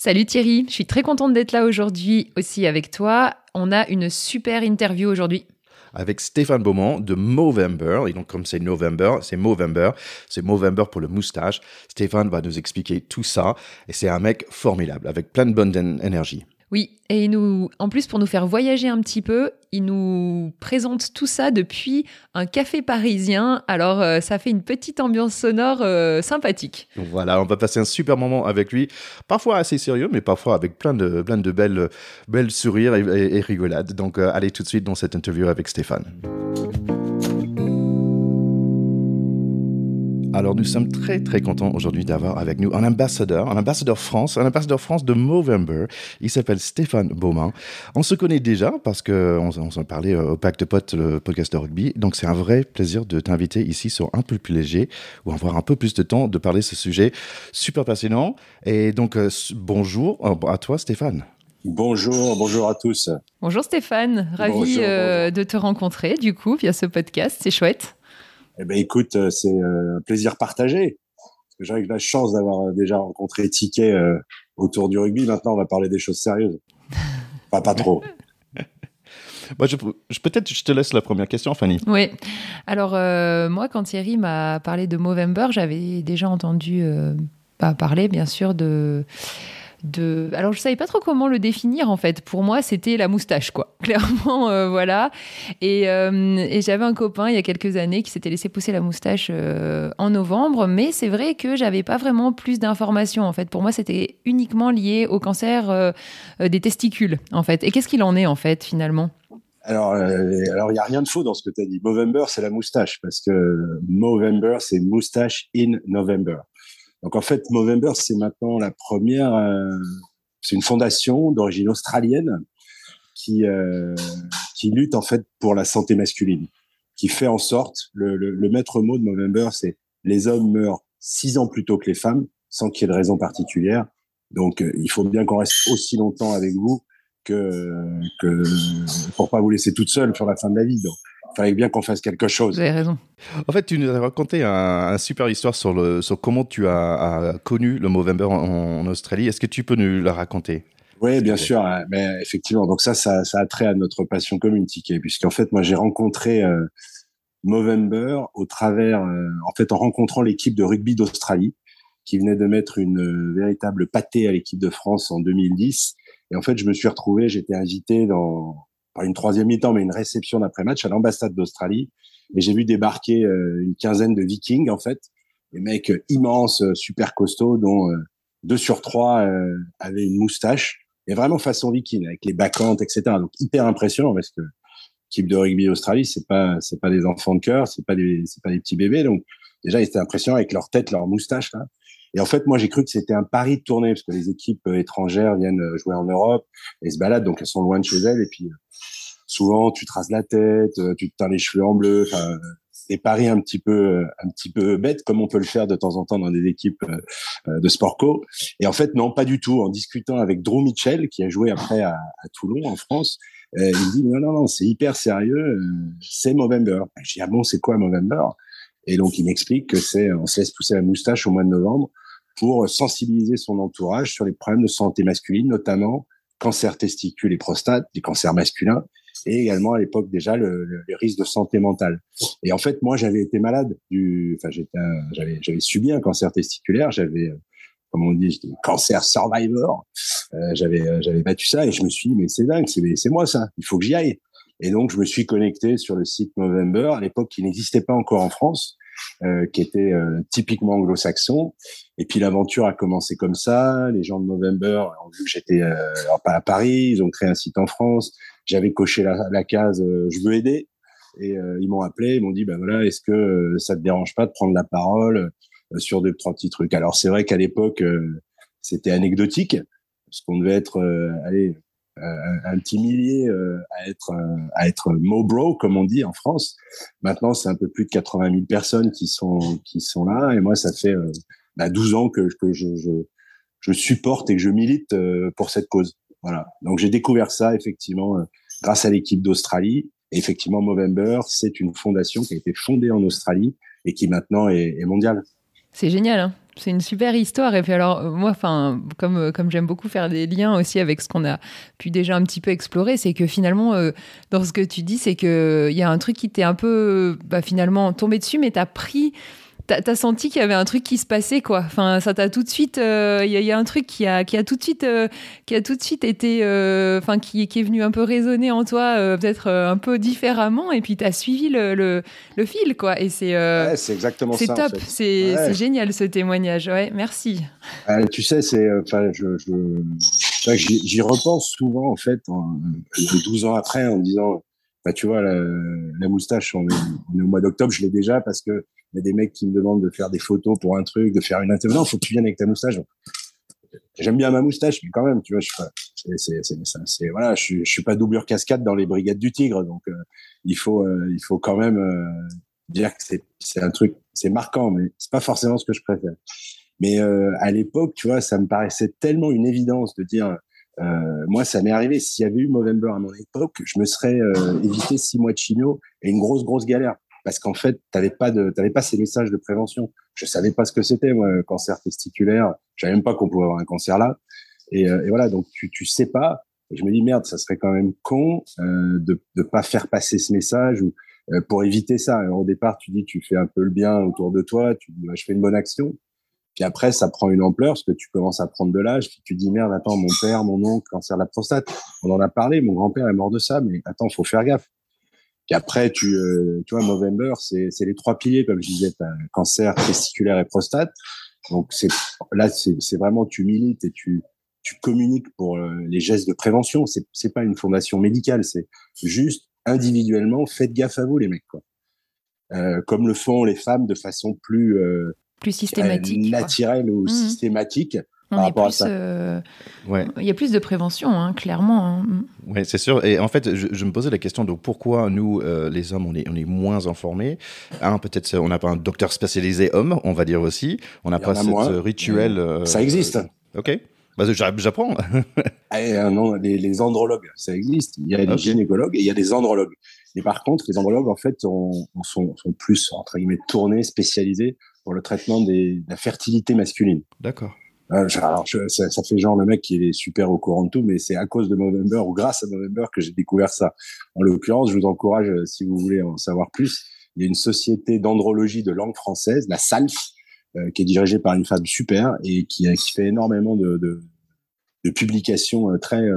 Salut Thierry, je suis très contente d'être là aujourd'hui aussi avec toi. On a une super interview aujourd'hui avec Stéphane Beaumont de Movember. Et donc, comme c'est November, c'est Movember. C'est Movember pour le moustache. Stéphane va nous expliquer tout ça. Et c'est un mec formidable, avec plein de bonne énergie. Oui, et nous, en plus, pour nous faire voyager un petit peu, il nous présente tout ça depuis un café parisien. Alors, euh, ça fait une petite ambiance sonore euh, sympathique. Voilà, on va passer un super moment avec lui, parfois assez sérieux, mais parfois avec plein de, plein de belles, belles sourires et, rigolades. Donc, euh, allez tout de suite dans cette interview avec Stéphane. Alors nous sommes très très contents aujourd'hui d'avoir avec nous un ambassadeur, un ambassadeur France, un ambassadeur France de Movember. Il s'appelle Stéphane Beaumain. On se connaît déjà parce que on, s'en parlait euh, au Pacte Pote, le podcast de rugby. Donc c'est un vrai plaisir de t'inviter ici sur un peu plus léger ou avoir un peu plus de temps de parler de ce sujet super passionnant. Et donc euh, bonjour euh, à toi Stéphane. Bonjour, bonjour à tous. Bonjour Stéphane, ravi de te rencontrer du coup via ce podcast, c'est chouette. Eh ben, écoute, euh, c'est euh, un plaisir partagé. J'ai eu la chance d'avoir euh, déjà rencontré Ticket autour du rugby. Maintenant, on va parler des choses sérieuses. Enfin, pas trop. Moi, je, peut-être je te laisse la première question, Fanny. Oui. Alors, moi, quand Thierry m'a parlé de Movember, j'avais déjà entendu parler, bien sûr, de de. Alors, je savais pas trop comment le définir en fait. Pour moi, c'était la moustache, quoi. Clairement, euh, voilà. Euh, et, j'avais un copain il y a quelques années qui s'était laissé pousser la moustache euh, en novembre, mais c'est vrai que j'avais pas vraiment plus d'informations en fait. Pour moi, c'était uniquement lié au cancer des testicules en fait. Et qu'est-ce qu'il en est en fait finalement? Alors, alors il y a rien de faux dans ce que tu as dit. Movember, c'est la moustache parce que Movember, c'est moustache in November. Donc en fait, Movember, c'est maintenant la première, euh, c'est une fondation d'origine australienne qui euh, qui lutte en fait pour la santé masculine, qui fait en sorte le, le, le maître mot de Movember, c'est les hommes meurent six ans plus tôt que les femmes, sans qu'il y ait de raison particulière. Donc euh, il faut bien qu'on reste aussi longtemps avec vous que que pour pas vous laisser toute seule sur la fin de la vie. Fallait bien qu'on fasse quelque chose. Vous avez raison. En fait, tu nous as raconté un, super histoire sur, le, sur comment tu as, connu le Movember en, en Australie. Est-ce que tu peux nous la raconter? Oui, bien sûr, hein, mais effectivement. Donc ça, ça, ça a trait à notre passion commune, Ticket, puisqu'en fait, moi, j'ai rencontré euh, Movember au travers, euh, en fait, en rencontrant l'équipe de rugby d'Australie, qui venait de mettre une euh, véritable pâtée à l'équipe de France en 2010. Et en fait, je me suis retrouvé, j'étais invité dans une troisième mi-temps, mais une réception d'après-match à l'ambassade d'Australie. Et j'ai vu débarquer euh, une quinzaine de Vikings, en fait, des mecs euh, immenses, euh, super costauds, dont deux sur trois avaient une moustache, et vraiment façon viking, avec les backhands, etc. Donc hyper impressionnant parce que l'équipe de rugby d'Australie, c'est pas c'est pas des enfants de cœur, c'est pas des c'est pas des petits bébés. Donc déjà, ils étaient impressionnants avec leur tête, leur moustache là. Et en fait, moi, j'ai cru que c'était un pari de tournée parce que les équipes étrangères viennent jouer en Europe et se baladent, donc elles sont loin de chez elles. Et puis, souvent tu traces la tête, euh, tu te teins les cheveux en bleu, enfin des paris un petit peu un petit peu bêtes comme on peut le faire de temps en temps dans des équipes euh, euh, de sport co. Et en fait non, pas du tout. En discutant avec Drew Mitchell qui a joué après à, Toulon en France, il me dit non non non, c'est hyper sérieux, c'est Movember. Je dis ah bon, c'est quoi Movember? Et donc il m'explique que c'est on se laisse pousser la moustache au mois de novembre pour sensibiliser son entourage sur les problèmes de santé masculine, notamment cancer testicule et prostate, les cancers masculins, et également à l'époque déjà le, le, les risques de santé mentale. Et en fait, moi, j'avais été malade du, enfin, j'avais, j'avais subi un cancer testiculaire, j'avais, euh, comme on dit, cancer survivor. Euh, j'avais, euh, j'avais battu ça et je me suis dit, mais c'est dingue, c'est, c'est moi ça, il faut que j'y aille. Et donc, je me suis connecté sur le site Movember, à l'époque qui n'existait pas encore en France, euh, qui était euh, typiquement anglo-saxon. Et puis l'aventure a commencé comme ça. Les gens de Movember ont vu que j'étais euh, pas à Paris, ils ont créé un site en France j'avais coché la, case euh, je veux aider et euh, ils m'ont appelé, ils m'ont dit ben voilà, est-ce que ça te dérange pas de prendre la parole sur deux trois petits trucs? Alors c'est vrai qu'à l'époque c'était anecdotique parce qu'on devait être, allez, un petit millier à être à être mobro comme on dit en France. Maintenant, c'est un peu plus de 80 000 personnes qui sont qui sont là et moi ça fait bah, 12 ans que, que je, je, je supporte et que je milite pour cette cause. Voilà. Donc j'ai découvert ça effectivement grâce à l'équipe d'Australie. Et effectivement, Movember, c'est une fondation qui a été fondée en Australie et qui maintenant est, est mondiale. C'est génial. Hein c'est une super histoire. Et puis alors, euh, moi, enfin, comme, euh, comme j'aime beaucoup faire des liens aussi avec ce qu'on a pu déjà un petit peu explorer, c'est que finalement, euh, dans ce que tu dis, c'est qu'il y a un truc qui t'est un peu, bah, finalement, tombé dessus, mais t'as pris t'as as senti qu'il y avait un truc qui se passait quoi. Enfin, ça t'a tout de suite, il euh, y, a un truc qui a, qui a tout de suite, euh, qui a tout de suite été, euh, enfin, qui, qui, est venu un peu résonner en toi, peut-être un peu différemment, et puis t'as suivi le, le, le, fil quoi. Et c'est, c'est exactement ça. C'est top, c'est génial ce témoignage. Ouais, merci. tu sais, c'est, enfin, je, je j'y repense souvent en fait, 12 ans après, en me disant, bah, tu vois, la, la moustache, on est, on est au mois d'octobre, je l'ai déjà parce que il y a des mecs qui me demandent de faire des photos pour un truc, de faire une interview. Non, faut que tu viennes avec ta moustache. J'aime bien ma moustache, mais quand même, tu vois, je c'est, voilà, je, suis, je suis pas doublure cascade dans les brigades du Tigre, donc euh, il faut, euh, il faut quand même euh, dire que c'est, c'est un truc, c'est marquant, mais c'est pas forcément ce que je préfère. Mais à l'époque, tu vois, ça me paraissait tellement une évidence de dire, moi, ça m'est arrivé. S'il y avait eu Movember à mon époque, je me serais évité six mois de chimio et une grosse, grosse galère parce qu'en fait, tu n'avais pas de, t'avais pas ces messages de prévention. Je savais pas ce que c'était, moi, cancer testiculaire. Je savais même pas qu'on pouvait avoir un cancer là. Et, euh, et voilà, donc tu, tu sais pas. Et je me dis merde, ça serait quand même con euh, de ne pas faire passer ce message ou euh, pour éviter ça. au départ, tu dis tu fais un peu le bien autour de toi, tu dis je fais une bonne action. Puis après, ça prend une ampleur parce que tu commences à prendre de l'âge. Puis tu dis merde, attends, mon père, mon oncle, cancer de la prostate. On en a parlé, mon grand-père est mort de ça, mais attends, faut faire gaffe. Puis après, tu, euh, tu vois, Movember, c'est, les trois piliers, comme je disais, cancer testiculaire et prostate. Donc c'est là, c'est, c'est vraiment tu milites et tu, tu communiques pour euh, les gestes de prévention. C'est, c'est pas une fondation médicale, c'est juste individuellement, faites gaffe à vous, les mecs, quoi. Euh, comme le font les femmes de façon plus euh, plus systématique, naturelle ou mmh. systématique. Euh, il y a plus de prévention, hein, clairement. Hein. Mm. Oui, c'est sûr. Et en fait, je, me posais la question, donc pourquoi nous, euh, les hommes, on est, on est moins informés? Un, peut-être, on n'a pas un docteur spécialisé homme, on va dire aussi. On n'a pas ce rituel. Euh, ça existe. Ok. Bah, j'apprends. ah, non, les, andrologues, ça existe. Il y a des gynécologues et il y a des andrologues. Et par contre, les andrologues, en fait, sont, sont, plus, entre guillemets, tournés, spécialisés pour le traitement des, de la fertilité masculine. D'accord. Euh, alors, ça, ça, fait genre le mec qui est super au courant de tout, mais c'est à cause de Movember ou grâce à Movember que j'ai découvert ça. En l'occurrence, je vous encourage, euh, si vous voulez en savoir plus, il y a une société d'andrologie de langue française, la SALF, euh, qui est dirigée par une femme super et qui, qui fait énormément de, de, de publications très,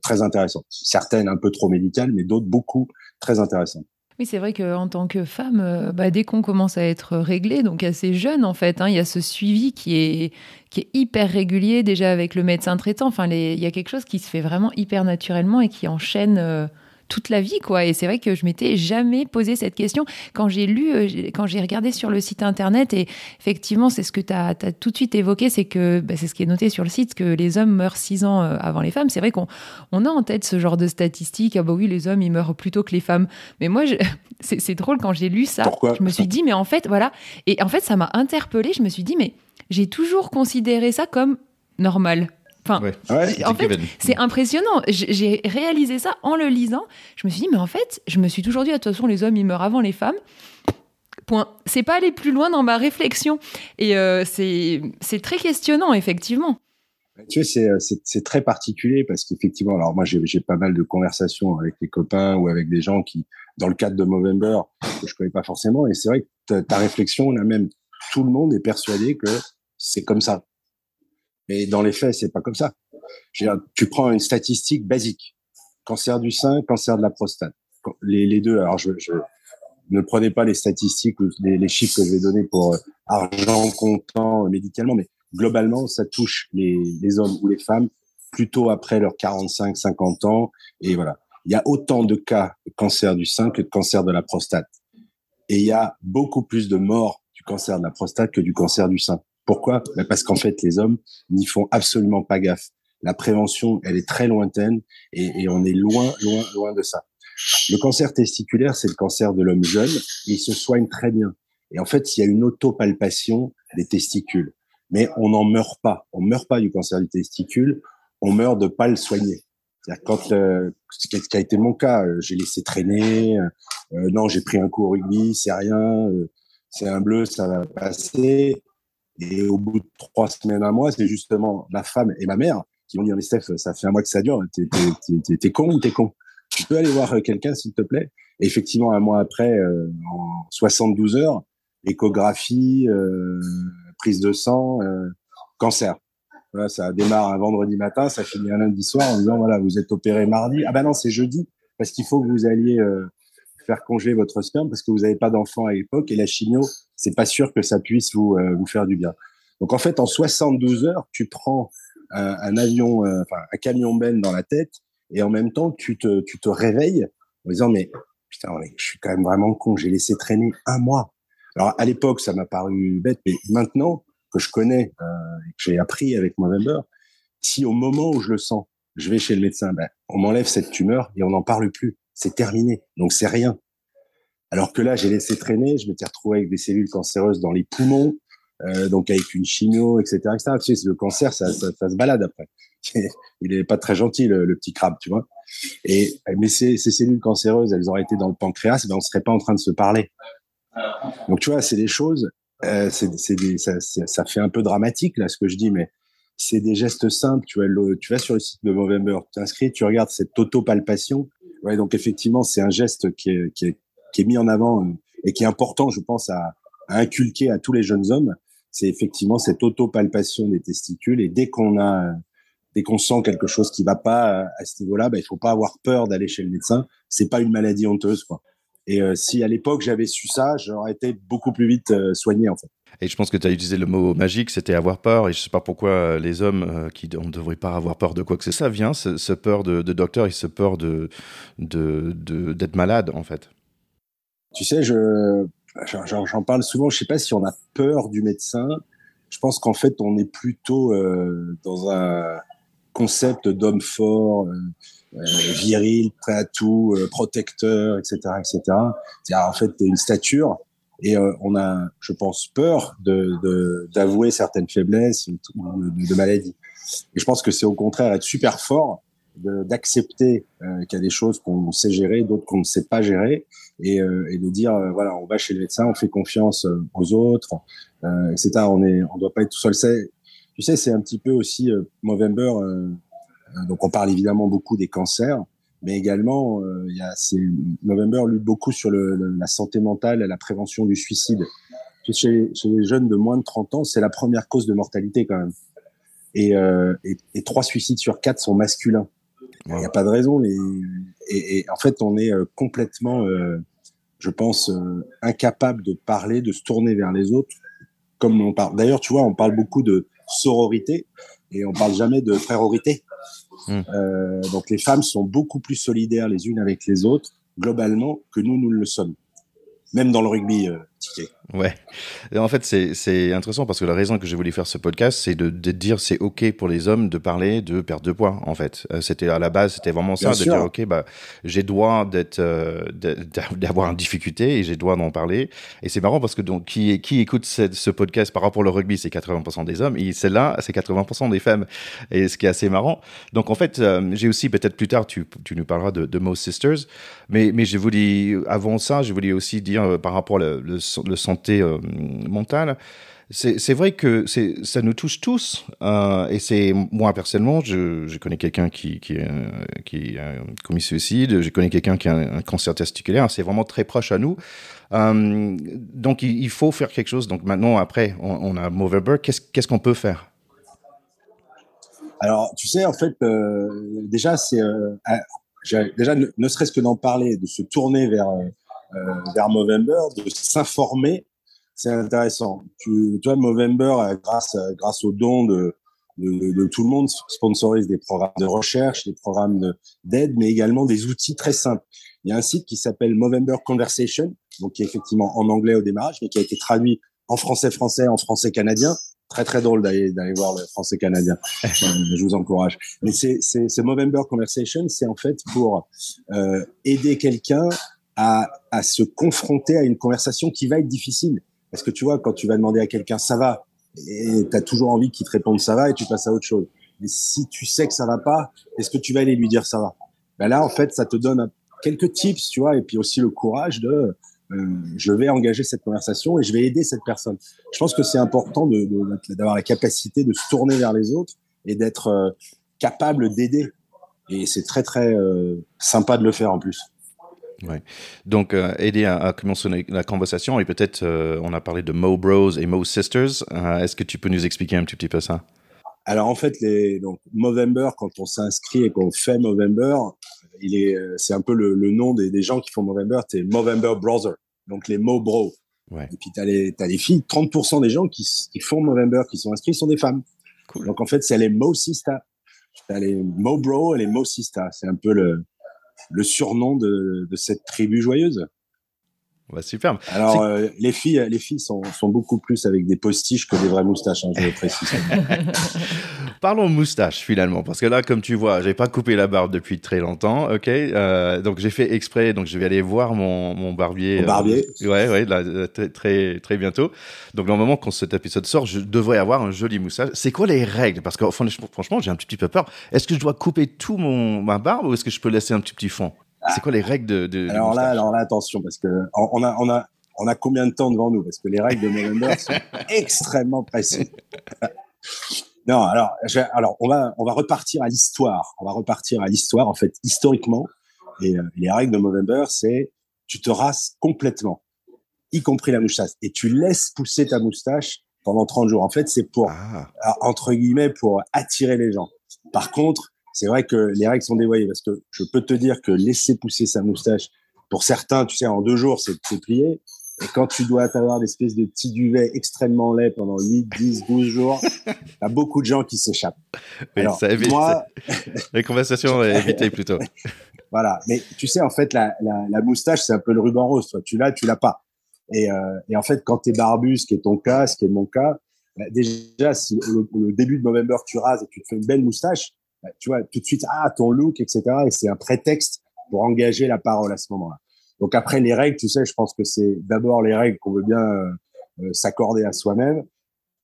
très intéressantes. Certaines un peu trop médicales, mais d'autres beaucoup très intéressantes. Oui, c'est vrai qu'en tant que femme, euh, bah, dès qu'on commence à être réglé, donc assez jeune en fait, hein, il y a ce suivi qui est, qui est hyper régulier déjà avec le médecin traitant. Enfin, il y a quelque chose qui se fait vraiment hyper naturellement et qui enchaîne. Euh, toute la vie, quoi. Et c'est vrai que je m'étais jamais posé cette question. Quand j'ai lu, euh, quand j'ai regardé sur le site internet, et effectivement, c'est ce que tu as, tout de suite évoqué, c'est que bah, c'est ce qui est noté sur le site, que les hommes meurent six ans euh, avant les femmes. C'est vrai qu'on on a en tête ce genre de statistiques. Ah bah oui, les hommes, ils meurent plutôt que les femmes. Mais moi, c'est drôle quand j'ai lu ça. je me suis dit, mais en fait, voilà. Et en fait, ça m'a interpellée. Je me suis dit, mais j'ai toujours considéré ça comme normal. Enfin, en fait, c'est impressionnant. J'ai réalisé ça en le lisant. Je me suis dit, mais en fait, je me suis toujours dit, de toute façon, les hommes, ils meurent avant les femmes. Point. C'est pas aller plus loin dans ma réflexion. Et euh, c'est très questionnant, effectivement. Tu sais, euh, c'est très particulier parce qu'effectivement, alors moi, j'ai pas mal de conversations avec les copains ou avec des gens qui, dans le cadre de Movember, que je connais pas forcément. Et c'est vrai que ta, ta réflexion, là même, tout le monde est persuadé que c'est comme ça. Mais dans les faits, c'est pas comme ça. Tu prends une statistique basique. Cancer du sein, cancer de la prostate. Les, deux. Alors, je, ne prenez pas les statistiques ou les, chiffres que je vais donner pour euh, argent comptant médicalement, mais globalement, ça touche les, les hommes ou les femmes plutôt après leurs 45, 50 ans. Et voilà. Il y a autant de cas de cancer du sein que de cancer de la prostate. Et il y a beaucoup plus de morts du cancer de la prostate que du cancer du sein. Pourquoi? Ben Parce qu'en fait, les hommes n'y font absolument pas gaffe. La prévention, elle est très lointaine et, on est loin, loin, loin de ça. Le cancer testiculaire, c'est le cancer de l'homme jeune. il se soigne très bien. Et en fait, il y a une autopalpation des testicules. Mais on n'en meurt pas. On meurt pas du cancer du testicule. On meurt de pas le soigner. C'est-à-dire quand euh, ce qui a été mon cas, euh, j'ai laissé traîner. Euh, non, j'ai pris un coup au rugby, c'est rien. c'est un bleu, ça va passer. Et au bout de trois semaines, un mois, c'est justement ma femme et ma mère qui m'ont dit mais Steph, ça fait un mois que ça dure. T'es con ou t'es con? Tu peux aller voir quelqu'un, s'il te plaît? Et Effectivement, un mois après, en 72 heures, échographie, prise de sang, cancer. Voilà, ça démarre un vendredi matin, ça finit un lundi soir en disant voilà, vous êtes opéré mardi. Ah ben non, c'est jeudi parce qu'il faut que vous alliez euh, faire congeler votre sperme parce que vous n'avez pas d'enfant à l'époque et la chimio, c'est pas sûr que ça puisse vous euh, vous faire du bien. Donc en fait, en 72 heures, tu prends un, un avion, euh, enfin un camion ben dans la tête et en même temps, tu te tu te réveilles en disant mais putain, je suis quand même vraiment con, j'ai laissé traîner un mois. Alors à l'époque, ça m'a paru bête, mais maintenant que je connais euh, et que j'ai appris avec Movember, si au moment où je le sens, je vais chez le médecin, ben, on m'enlève cette tumeur et on n'en parle plus. C'est terminé. Donc c'est rien. Alors que là, j'ai laissé traîner, je m'étais retrouvé avec des cellules cancéreuses dans les poumons, euh, donc avec une chimio, etc. etc. Tu sais, le cancer, ça, ça, ça se balade après. Il est pas très gentil, le, petit crabe, tu vois. Et mais ces, ces, cellules cancéreuses, elles auraient été dans le pancréas, ben on serait pas en train de se parler. Donc tu vois, c'est des choses euh, c'est, ça, ça, fait un peu dramatique là ce que je dis, mais c'est des gestes simples. Tu, vois, tu vas sur le site de Movember, tu t'inscris, tu regardes cette auto-palpation. Ouais, donc effectivement, c'est un geste qui est, qui, est, qui est mis en avant euh, et qui est important, je pense, à, inculquer à tous les jeunes hommes. C'est effectivement cette auto-palpation des testicules. Et dès qu'on a, dès qu'on sent quelque chose qui va pas à ce niveau-là, bah, il faut pas avoir peur d'aller chez le médecin. C'est pas une maladie honteuse. Et euh, si à l'époque j'avais su ça, j'aurais été beaucoup plus vite euh, soigné. Et je pense que tu as utilisé le mot magique, c'était avoir peur. Et je sais pas pourquoi euh, les hommes qui ne devraient pas avoir peur de quoi que ce soit, vient, ce, peur de, docteur et ce peur de, de, d'être malade en fait. Tu sais, je, j'en parle souvent. Je sais pas si on a peur du médecin. Je pense qu'en fait, on est plutôt dans un concept d'homme fort, euh, viril, prêt à tout, euh, protecteur, etc., etc. C'est en fait une stature et euh, on a, je pense, peur d'avouer certaines faiblesses ou de, maladies. Et je pense que c'est au contraire être super fort d'accepter qu'il y a des choses qu'on sait gérer, d'autres qu'on ne sait pas gérer, et, et de dire voilà, on va chez le médecin, on fait confiance aux autres, etc. On est, on doit pas être tout seul. C'est, tu sais, c'est un petit peu aussi Movember euh, donc on parle évidemment beaucoup des cancers, mais également euh, il y a November lutte beaucoup sur le, la santé mentale et la prévention du suicide. Chez, chez, les jeunes de moins de 30 ans, c'est la première cause de mortalité quand même. Et, euh, et, et trois suicides sur quatre sont masculins. Il n'y a pas de raison. Les, et, et, en fait, on est euh, complètement, euh, je pense, euh, incapable de parler, de se tourner vers les autres, comme on parle. D'ailleurs, tu vois, on parle beaucoup de sororité et on parle jamais de frérorité. Euh, donc les femmes sont beaucoup plus solidaires les unes avec les autres, globalement, que nous, nous le sommes. Même dans le rugby, euh, Ouais. en fait, c'est intéressant parce que la raison que j'ai voulu faire ce podcast, c'est de, de, dire c'est OK pour les hommes de parler de perte de poids, en fait. Euh, c'était à la base, c'était vraiment ça, de dire OK, bah, j'ai droit d'être, euh, d'avoir une difficulté et j'ai droit d'en parler. Et c'est marrant parce que donc, qui, qui écoute ce, ce podcast par rapport au rugby, c'est 80% des hommes et celle-là, c'est 80% des femmes. Et ce qui est assez marrant. Donc, en fait, euh, j'ai aussi, peut-être plus tard, tu, tu nous parleras de, de Most Sisters, mais, mais je voulais, avant ça, je voulais aussi dire par rapport le, le, le santé euh, mentale. C'est vrai que ça nous touche tous. Euh, et c'est moi personnellement, je, connais quelqu'un qui, qui, euh, a commis suicide, je connais quelqu'un qui a un, cancer testiculaire. C'est vraiment très proche à nous. donc il, faut faire quelque chose. Donc maintenant, après, on, a Movember. Qu'est-ce qu'on peut faire? Alors, tu sais, en fait, déjà, c'est déjà ne, serait-ce que d'en parler, de se tourner vers vers Movember, de s'informer c'est intéressant. Tu, vois, Movember, euh, grâce, euh, grâce aux dons de, de, de, tout le monde, sponsorise des programmes de recherche, des programmes d'aide, mais également des outils très simples. Il y a un site qui s'appelle Movember Conversation, donc qui est effectivement en anglais au démarrage, mais qui a été traduit en français français, en français canadien, Très très drôle d'aller d'aller voir le français canadien. je vous encourage. Mais c'est c'est c'est Movember Conversation, c'est en fait pour euh, aider quelqu'un à à se confronter à une conversation qui va être difficile. Parce que tu vois, quand tu vas demander à quelqu'un ça va, et tu as toujours envie qu'il te réponde ça va et tu passes à autre chose. Mais si tu sais que ça va pas, est-ce que tu vas aller lui dire ça va? Ben Là, en fait, ça te donne quelques tips, tu vois, et puis aussi le courage de euh, je vais engager cette conversation et je vais aider cette personne. Je pense que c'est important d'avoir la capacité de se tourner vers les autres et d'être euh, capable d'aider. Et c'est très très euh, sympa de le faire en plus. Ouais. Donc, aider à, commencer la conversation, et peut-être, on a parlé de Mo Bros et Mo Sisters. Est-ce que tu peux nous expliquer un petit, petit peu ça? Alors, en fait, les, donc, Movember, quand on s'inscrit et qu'on fait Movember, il est, c'est un peu le, le nom des, des, gens qui font Movember, c'est Movember Brother donc les Mo Bro. Ouais. Et puis tu as les, as les filles, 30% des gens qui, qui, font Movember, qui sont inscrits, sont des femmes. Cool. Donc en fait, c'est les Mo Sista. Tu as les Mo Bro et les Mo Sista. C'est un peu le, le surnom de, cette tribu joyeuse. Bah, superbe. Alors, euh, les filles, les filles sont, sont, beaucoup plus avec des postiches que des vraies moustaches, hein, je le précise. Parlons moustache finalement, parce que là, comme tu vois, j'ai pas coupé la barbe depuis très longtemps, ok? Euh, donc j'ai fait exprès, donc je vais aller voir mon, mon barbier. Mon barbier. Euh, ouais, ouais, là, très, très bientôt. Donc normalement, quand cet épisode sort, je devrais avoir un joli moustache. C'est quoi les règles? Parce que franchement, j'ai un petit peu peur. Est-ce que je dois couper tout mon ma barbe ou est-ce que je peux laisser un petit petit fond? C'est quoi les règles de, de Alors là, alors là, attention parce que on a on a on a combien de temps devant nous? Parce que les règles de November sont extrêmement précises. non, alors alors on va on va repartir à l'histoire. On va repartir à l'histoire en fait historiquement et euh, les règles de November c'est tu te rases complètement, y compris la moustache et tu laisses pousser ta moustache pendant 30 jours. En fait, c'est pour ah. entre guillemets pour attirer les gens. Par contre, c'est vrai que les règles sont dévoyées parce que je peux te dire que laisser pousser sa moustache, pour certains, tu sais, en deux jours, c'est plié. Et quand tu dois avoir des espèces de petits duvets extrêmement laids pendant 8, 10, 12 jours, t'as beaucoup de gens qui s'échappent. Oui, ça évite. Moi... Les conversations évitées plutôt. voilà. Mais tu sais, en fait, la, la, la moustache, c'est un peu le ruban rose. Toi, tu l'as, tu l'as pas. Et, euh, et, en fait, quand tu es barbu, ce qui est ton cas, ce qui est mon cas, bah, déjà, si le, le, début de November, tu rases et tu te fais une belle moustache, tu vois, tout de suite, ah, ton look, etc. Et c'est un prétexte pour engager la parole à ce moment-là. Donc après, les règles, tu sais, je pense que c'est d'abord les règles qu'on veut bien euh, euh, s'accorder à soi-même.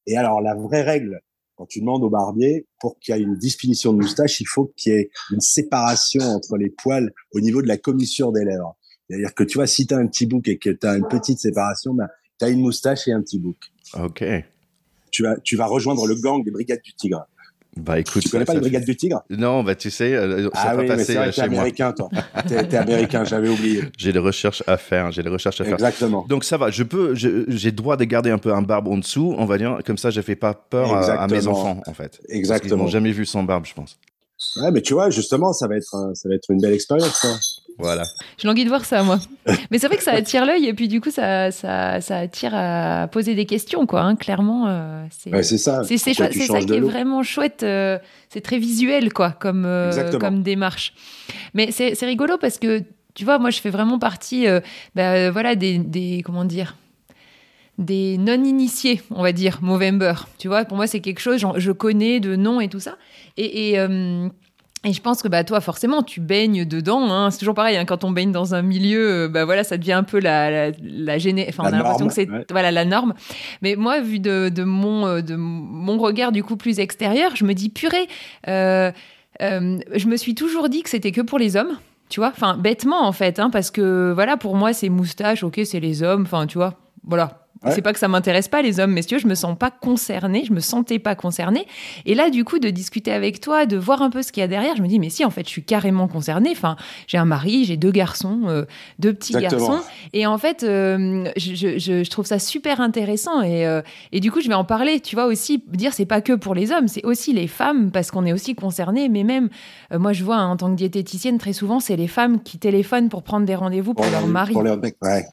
Et alors, la vraie règle, quand tu demandes au barbier, pour qu'il y ait une définition de moustache, il faut qu'il y ait une séparation entre les poils au niveau de la commissure des lèvres. C'est-à-dire que tu vois, si tu as un petit bouc et que tu as une petite séparation, ben, tu as une moustache et un petit bouc. OK. Tu vas, tu vas rejoindre le gang des Brigades du Tigre. Bah écoute, tu connais pas les brigades du Tigre? Non, bah tu sais, euh, ça ah va oui, passer mais chez américain, toi. T'es américain, j'avais oublié. J'ai des recherches à faire, j'ai des recherches à faire. Exactement. Donc ça va, je peux, j'ai droit de garder un peu un barbe en dessous, on va dire, comme ça, je fais pas peur à, mes enfants, en fait. Exactement. Ils n'ont jamais vu sans barbe, je pense. Ouais, mais tu vois, justement, ça va être, ça va être une belle expérience. Ça. Voilà. Je languis de voir ça, moi. Mais c'est vrai que ça attire l'œil et puis du coup, ça, ça, ça, attire à poser des questions, quoi. Hein. Clairement, euh, c'est ça. C'est ça qui est vraiment chouette. Euh, c'est très visuel, quoi, comme, euh, comme démarche. Mais c'est rigolo parce que, tu vois, moi, je fais vraiment partie bah, voilà, des, des, comment dire, des non-initiés, on va dire, Movember. Tu vois, pour moi, c'est quelque chose, je connais de nom et tout ça. Et, et et je pense que bah, toi, forcément, tu baignes dedans. Hein. C'est toujours pareil, hein, quand on baigne dans un milieu, euh, bah, voilà, ça devient un peu la, la, la gênée. Enfin, on a l'impression que c'est voilà, la norme. Mais moi, vu de, de, mon, euh, de mon regard du coup plus extérieur, je me dis, purée, euh, euh, je me suis toujours dit que c'était que pour les hommes. Tu vois, enfin, bêtement en fait, hein, parce que voilà, pour moi, c'est moustache, ok, c'est les hommes, enfin, tu vois, voilà, c'est pas que ça m'intéresse pas les hommes, messieurs, je me sens pas concernée, je me sentais pas concernée. Et là, du coup, de discuter avec toi, de voir un peu ce qu'il y a derrière, je me dis mais si, en fait, je suis carrément concernée. Enfin, j'ai un mari, j'ai deux garçons, euh, deux petits garçons, et en fait, euh, je, je, je, trouve ça super intéressant. Et, euh, et du coup, je vais en parler. Tu vois aussi dire c'est pas que pour les hommes, c'est aussi les femmes parce qu'on est aussi concernés. Mais même moi, je vois hein, en tant que diététicienne, très souvent, c'est les femmes qui téléphonent pour prendre des rendez-vous pour, leur mari. Pour leur mec, ouais.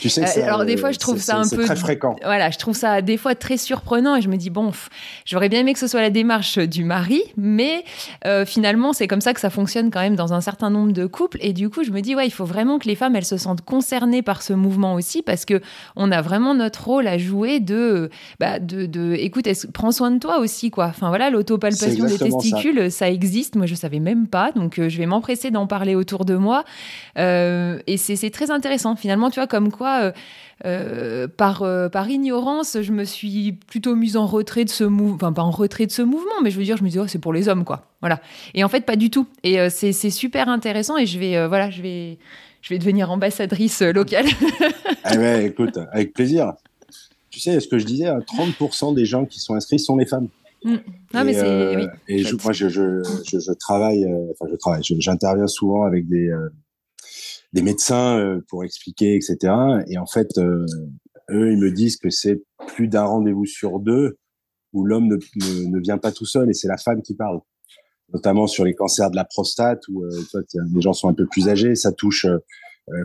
Tu sais, euh, alors des fois je trouve ça un peu très fréquent. Voilà, je trouve ça des fois très surprenant et je me dis bon, j'aurais bien aimé que ce soit la démarche du mari, mais euh, finalement c'est comme ça que ça fonctionne quand même dans un certain nombre de couples et du coup je me dis ouais il faut vraiment que les femmes elles se sentent concernées par ce mouvement aussi parce que on a vraiment notre rôle à jouer de bah, de, de écoute prends soin de toi aussi quoi. Enfin voilà l'autopalpation des testicules ça. existe, moi je savais même pas donc je vais m'empresser d'en parler autour de moi et c'est très intéressant finalement tu vois comme quoi euh, euh, par, euh, par ignorance, je me suis plutôt mise en retrait de ce mouvement, enfin pas en retrait de ce mouvement, mais je veux dire, je me dis, oh, c'est pour les hommes, quoi. Voilà. Et en fait, pas du tout. Et c'est super intéressant et je vais, voilà, je vais, je vais devenir ambassadrice locale. eh ben, écoute, avec plaisir. Tu sais, ce que je disais, 30% hein, des gens qui sont inscrits sont les femmes. Mm. Non, et, mais oui, et moi, je, je, je, travaille, enfin, je travaille, j'interviens souvent avec des, des médecins euh, pour expliquer, etc. Et en fait, euh, eux, ils me disent que c'est plus d'un rendez-vous sur deux où l'homme ne, ne, vient pas tout seul et c'est la femme qui parle. Notamment sur les cancers de la prostate où euh, les gens sont un peu plus âgés, ça touche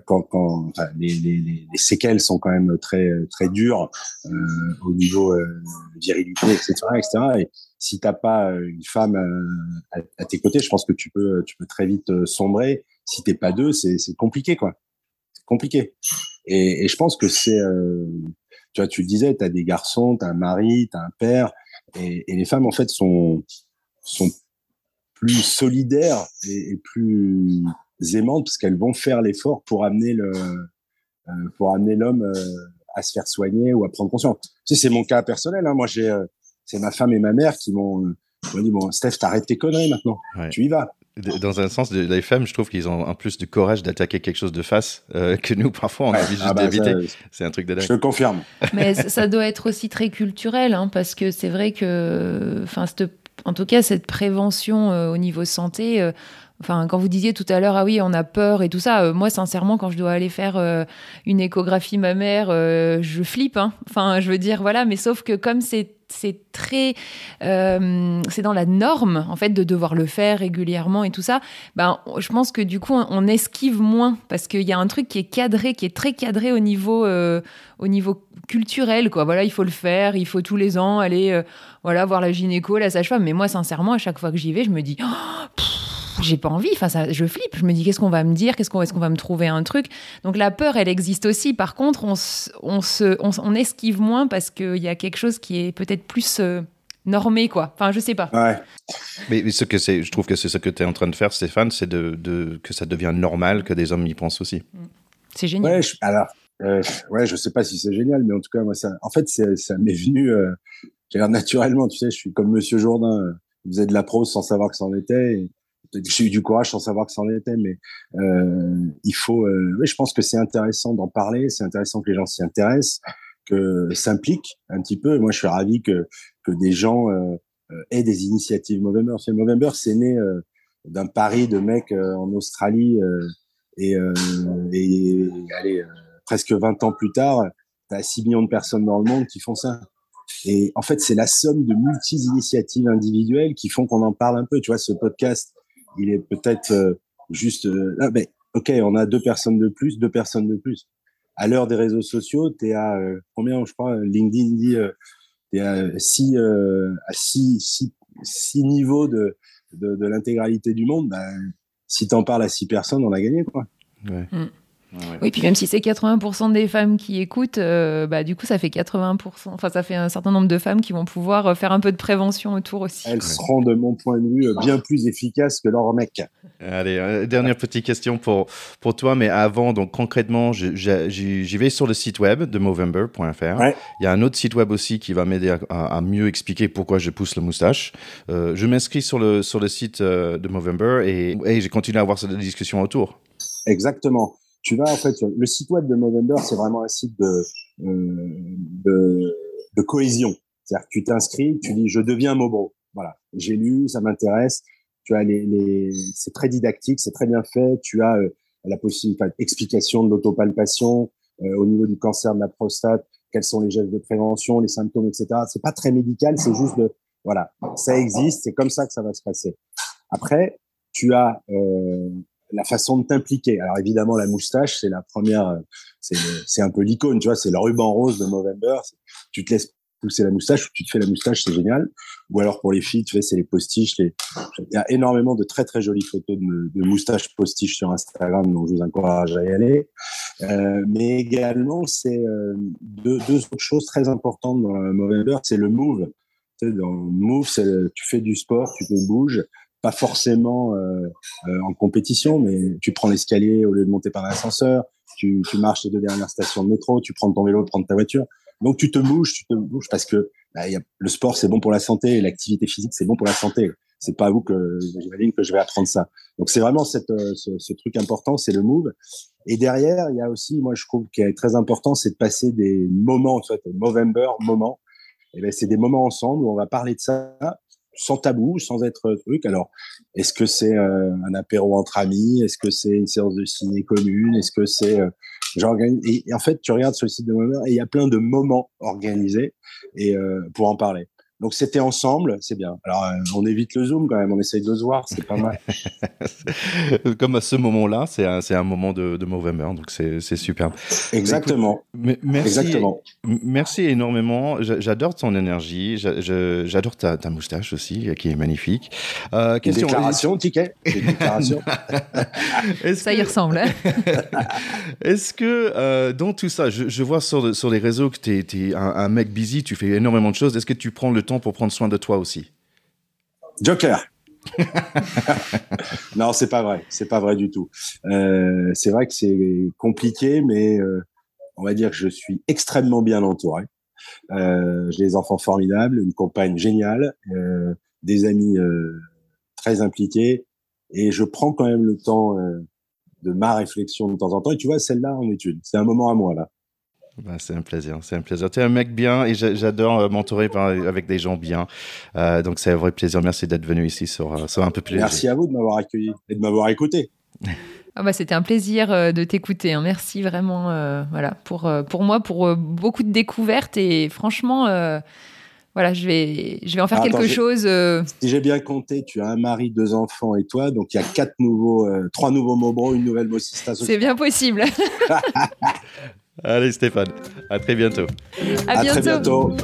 quand, quand enfin, les, les, les, séquelles sont quand même très très dures euh, au niveau euh, virilité, etc., etc. Et si t'as pas une femme à, à, tes côtés, je pense que tu peux tu peux très vite sombrer si t'es pas deux, c'est compliqué, quoi. C'est compliqué. Et, et, je pense que c'est, euh, tu vois, tu le disais, t'as des garçons, t'as un mari, t'as un père, et, et, les femmes en fait sont sont plus solidaires et, et plus aimantes parce qu'elles vont faire l'effort pour amener le euh, pour amener l'homme euh, à se faire soigner ou à prendre conscience. Tu sais, c'est mon cas personnel. Hein. Moi, j'ai euh, c'est ma femme et ma mère qui m'ont dit bon Steph t'arrêtes tes conneries maintenant tu y vas dans un sens, les femmes, je trouve qu'ils ont un plus de courage d'attaquer quelque chose de face euh, que nous, parfois, on a envie juste ah bah, d'éviter. C'est un truc de dingue. Je te confirme. Mais ça doit être aussi très culturel, hein, parce que c'est vrai que, enfin, en tout cas, cette prévention euh, au niveau santé, euh, Enfin, quand vous disiez tout à l'heure, ah oui, on a peur et tout ça, moi, sincèrement, quand je dois aller faire une échographie mammaire, je flippe. Hein. Enfin, je veux dire, voilà, mais sauf que comme c'est très euh, c'est dans la norme en fait de devoir le faire régulièrement et tout ça ben je pense que du coup on, esquive moins parce qu'il y a un truc qui est cadré qui est très cadré au niveau euh, au niveau culturel quoi voilà il faut le faire il faut tous les ans aller euh, voilà voir la gynéco la sage-femme mais moi sincèrement à chaque fois que j'y vais je me dis oh, j'ai pas envie. Enfin, ça, je flippe. Je me dis, qu'est-ce qu'on va me dire? Qu'est-ce qu'on, est-ce qu'on va me trouver un truc? Donc la peur, elle existe aussi. Par contre, on, on se, on, esquive moins parce qu'il y a quelque chose qui est peut-être plus euh, normé, quoi. Enfin, je sais pas. Ouais. Mais ce que c'est, je trouve que c'est ce que tu es en train de faire, Stéphane, c'est de, de, que ça devient normal que des hommes y pensent aussi. Mm. C'est génial. Ouais, je, alors, euh, ouais, je sais pas si c'est génial, mais en tout cas, moi, ça, en fait, ça m'est venu euh, naturellement. Tu sais, je suis comme Monsieur Jourdain. Il faisait de la prose sans savoir que c'en était. Et, j'ai eu du courage sans savoir que c'en était, mais euh, il faut. Euh, je pense que c'est intéressant d'en parler, c'est intéressant que les gens s'y intéressent, que s'impliquent un petit peu. moi, je suis ravi que que des gens euh, aient des initiatives Movember. C'est Movember, c'est né d'un pari de mecs en Australie et, presque 20 ans plus tard, tu as 6 millions de personnes dans le monde qui font ça. Et en fait, c'est la somme de multi-initiatives individuelles qui font qu'on en parle un peu. Tu vois, ce podcast, il est peut-être euh, juste euh, là, mais ok, on a deux personnes de plus, deux personnes de plus. À l'heure des réseaux sociaux, tu es à euh, combien, je crois, LinkedIn dit, tu es à six, à six, six, six niveaux de, de, de l'intégralité du monde. Ben, si tu en parles à six personnes, on a gagné, quoi. Ouais. Mm. Oui, puis même si c'est 80% des femmes qui écoutent, euh, bah, du coup, ça fait 80%. Enfin, ça fait un certain nombre de femmes qui vont pouvoir euh, faire un peu de prévention autour aussi. Elles seront, de mon point de vue, bien plus efficaces que leurs mecs. Allez, euh, dernière petite question pour, pour toi, mais avant, donc concrètement, j'y vais sur le site web de Movember.fr. Il y a un autre site web aussi qui va m'aider à, mieux expliquer pourquoi je pousse la moustache. je m'inscris sur le, sur le site de Movember et, et j'ai continué à avoir cette discussion autour. Exactement tu vas en fait le site web de Movember, c'est vraiment un site de euh, de, de, cohésion. C'est-à-dire tu t'inscris, tu dis je deviens Mobro. Voilà, j'ai lu, ça m'intéresse. Tu as les, les c'est très didactique, c'est très bien fait. Tu as euh, la possibilité d'explication de l'autopalpation euh, au niveau du cancer de la prostate, quels sont les gestes de prévention, les symptômes, etc. C'est pas très médical, c'est juste de voilà, ça existe, c'est comme ça que ça va se passer. Après, tu as euh, la façon de t'impliquer. Alors évidemment, la moustache, c'est la première, c'est un peu l'icône, tu vois, c'est le ruban rose de Movember. Tu te laisses pousser la moustache, tu te fais la moustache, c'est génial. Ou alors pour les filles, tu sais, c'est les postiches. Il y a énormément de très très jolies photos de, moustaches postiches sur Instagram, donc je vous encourage à y aller. Euh, mais également, c'est euh, deux, autres choses très importantes dans Movember, c'est le move. Dans le move, c'est tu fais du sport, tu te bouges, pas forcément euh, euh, en compétition, mais tu prends l'escalier au lieu de monter par l'ascenseur, tu, marches les deux dernières stations de métro, tu prends ton vélo, tu prends ta voiture. Donc tu te bouges, tu te bouges parce que bah, le sport c'est bon pour la santé, l'activité physique c'est bon pour la santé. C'est pas à vous que j'imagine que je vais apprendre ça. Donc c'est vraiment euh, ce, truc important, c'est le move. Et derrière, il y a aussi, moi je trouve qu'il est très important, c'est de passer des moments, tu vois, Movember, moments. Et ben c'est des moments ensemble où on va parler de ça sans tabou, sans être truc. Alors, est-ce que c'est euh, un apéro entre amis? Est-ce que c'est une séance de ciné commune? Est-ce que c'est euh, et, en fait, tu regardes sur le site de Moment et il y a plein de moments organisés et euh, pour en parler. Donc c'était ensemble, c'est bien. Alors euh, on évite le zoom quand même, on essaye de se voir, c'est pas mal. Comme à ce moment-là, c'est un, un, moment de, de Movember, donc c'est superbe. Exactement. Écoute, merci, Exactement. Merci énormément. J'adore ton énergie, j'adore ta, ta, moustache aussi, qui est magnifique. Euh, question... Une déclaration, ticket? Déclaration. ça y ressemble. Hein Est-ce que euh, dans tout ça, je, je, vois sur, sur les réseaux que tu es, es un, un mec busy, tu fais énormément de choses. Est-ce que tu prends le temps pour prendre soin de toi aussi Joker. non, c'est pas vrai. C'est pas vrai du tout. Euh, c'est vrai que c'est compliqué, mais euh, on va dire que je suis extrêmement bien entouré. Euh, J'ai des enfants formidables, une compagne géniale, des amis très impliqués, et je prends quand même le temps de ma réflexion de temps en temps. Et tu vois, celle-là en étude, c'est un moment à moi là. Bah, c'est un plaisir, c'est un plaisir. Tu es un mec bien et j'adore euh, m'entourer avec des gens bien. Euh, donc c'est un vrai plaisir. Merci d'être venu ici sur, euh, sur un peu plus. Merci à vous de m'avoir accueilli et de m'avoir écouté. Ah bah, C'était un plaisir de t'écouter. Hein. Merci vraiment euh, voilà, pour, pour moi, pour beaucoup de découvertes. Et franchement, euh, voilà, je vais, je vais en faire Attends, quelque chose. Si j'ai bien compté, tu as un mari, deux enfants et toi. Donc il y a quatre nouveaux, trois nouveaux Mobro, une nouvelle Mossista. C'est bien possible. Allez Stéphane, à très bientôt. À, à bientôt. très bientôt.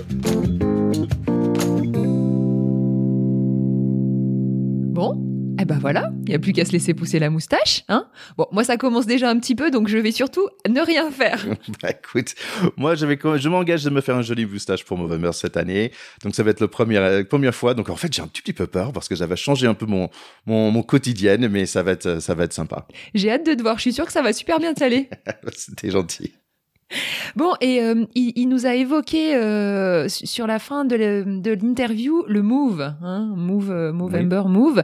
Bon, eh ben voilà, il n'y a plus qu'à se laisser pousser la moustache. Hein bon, moi ça commence déjà un petit peu, donc je vais surtout ne rien faire. bah écoute, moi je, vais, je m'engage de me faire un joli moustache pour Movember cette année. Donc ça va être la première, première fois. Donc en fait j'ai un petit, petit peu peur parce que j'avais changé un peu mon, mon, mon, quotidien, mais ça va être, ça va être sympa. J'ai hâte de te voir, je suis sûre que ça va super bien t'aller. C'était gentil. Bon, et euh, il, il, nous a évoqué euh, sur la fin de l'interview le move, hein, move, euh, Movember, oui. move.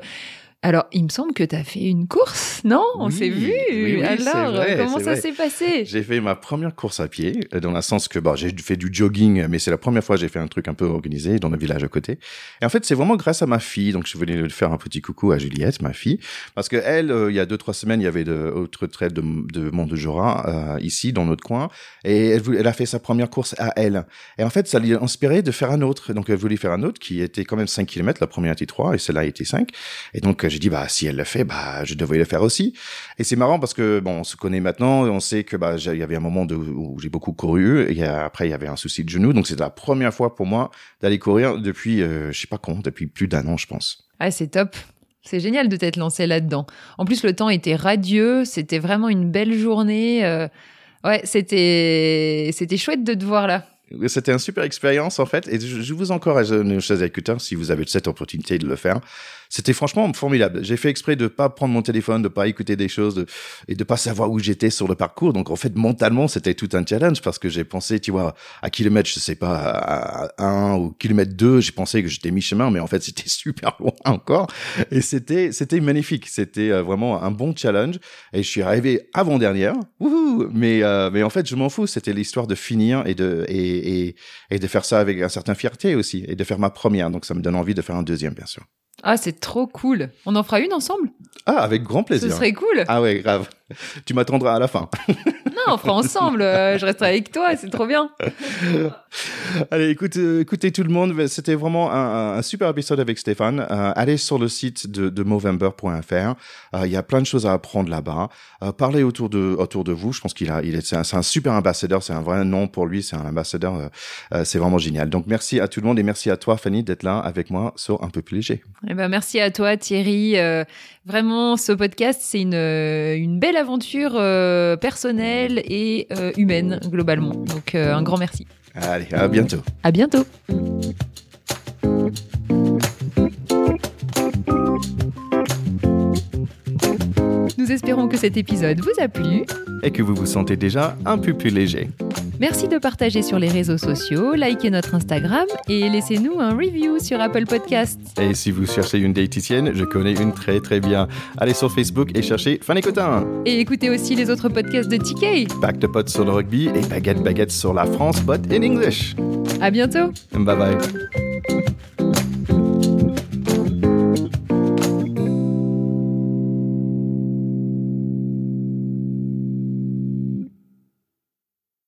Alors, il me semble que tu as fait une course, non? On oui, s'est vu. Oui, oui, Alors, vrai, comment ça s'est passé? J'ai fait ma première course à pied, dans le sens que bah, j'ai fait du jogging, mais c'est la première fois que j'ai fait un truc un peu organisé dans le village à côté. Et en fait, c'est vraiment grâce à ma fille. Donc, je voulais faire un petit coucou à Juliette, ma fille, parce que elle, euh, il y a deux trois semaines, il y avait de autres traits de, de Mont de Jura euh, ici dans notre coin, et elle, elle, a fait sa première course à elle. Et en fait, ça lui a inspiré de faire un autre. Donc, elle voulait faire un autre qui était quand même 5 km. La première était 3 et celle-là était 5. Et donc, j'ai dit bah si elle le fait, bah je devrais le faire aussi. Et c'est marrant parce que bon, on se connaît maintenant, on sait que bah il y avait un moment où j'ai beaucoup couru et après il y avait un souci de genou, donc c'est la première fois pour moi d'aller courir depuis euh, je sais pas quand, depuis plus d'un an je pense. Ah c'est top. C'est génial de t'être lancé là-dedans. En plus, le temps était radieux, c'était vraiment une belle journée. Euh, ouais, c'était c'était chouette de te voir là. C'était une super expérience en fait, et je, je vous encourage, nos chers écouteurs, si vous avez cette opportunité de le faire. C'était franchement formidable. J'ai fait exprès de pas prendre mon téléphone, de pas écouter des choses et de pas savoir où j'étais sur le parcours. Donc en fait, mentalement, c'était tout un challenge parce que j'ai pensé, tu vois, à kilomètre, je sais pas, à un ou kilomètre deux, j'ai pensé que j'étais mi-chemin, mais en fait, c'était super loin encore. Et c'était, c'était magnifique. C'était euh, vraiment un bon challenge. Et je suis arrivé avant dernière. Mais, euh, mais en fait, je m'en fous. C'était l'histoire de finir et de, et, et, et de faire ça avec un certain fierté aussi et de faire ma première. Donc ça me donne envie de faire un deuxième, bien sûr. Ah, c'est trop cool. On en fera une ensemble? Ah, avec grand plaisir. Ce serait cool. Ah ouais, grave. Tu m'attendras à la fin. non, on fera ensemble. Euh, je resterai avec toi, c'est trop bien. Allez, écoutez, écoutez tout le monde. C'était vraiment un, un, super épisode avec Stéphane. Euh, allez sur le site de, de Movember.fr. Euh, il y a plein de choses à apprendre là-bas. Euh, parlez autour de, autour de vous. Je pense qu'il a, il est, c'est un, un, super ambassadeur. C'est un vrai nom pour lui. C'est un ambassadeur. Euh, euh, c'est vraiment génial. Donc, merci à tout le monde et merci à toi, Fanny, d'être là avec moi sur Un peu plus léger. Eh ben, merci à toi, Thierry. vraiment, ce podcast, c'est une, une belle aventure personnelle et humaine, globalement. Donc, un grand merci. Allez, à bientôt. À bientôt. Nous espérons que cet épisode vous a plu et que vous vous sentez déjà un peu plus léger. Merci de partager sur les réseaux sociaux, likez notre Instagram et laissez-nous un review sur Apple Podcasts. Et si vous cherchez une diététicienne, je connais une très très bien. Allez sur Facebook et cherchez Fanny Cotin. Et écoutez aussi les autres podcasts de TK. Back de potes sur le rugby et baguette baguette sur la France, but in English. À bientôt. Bye bye.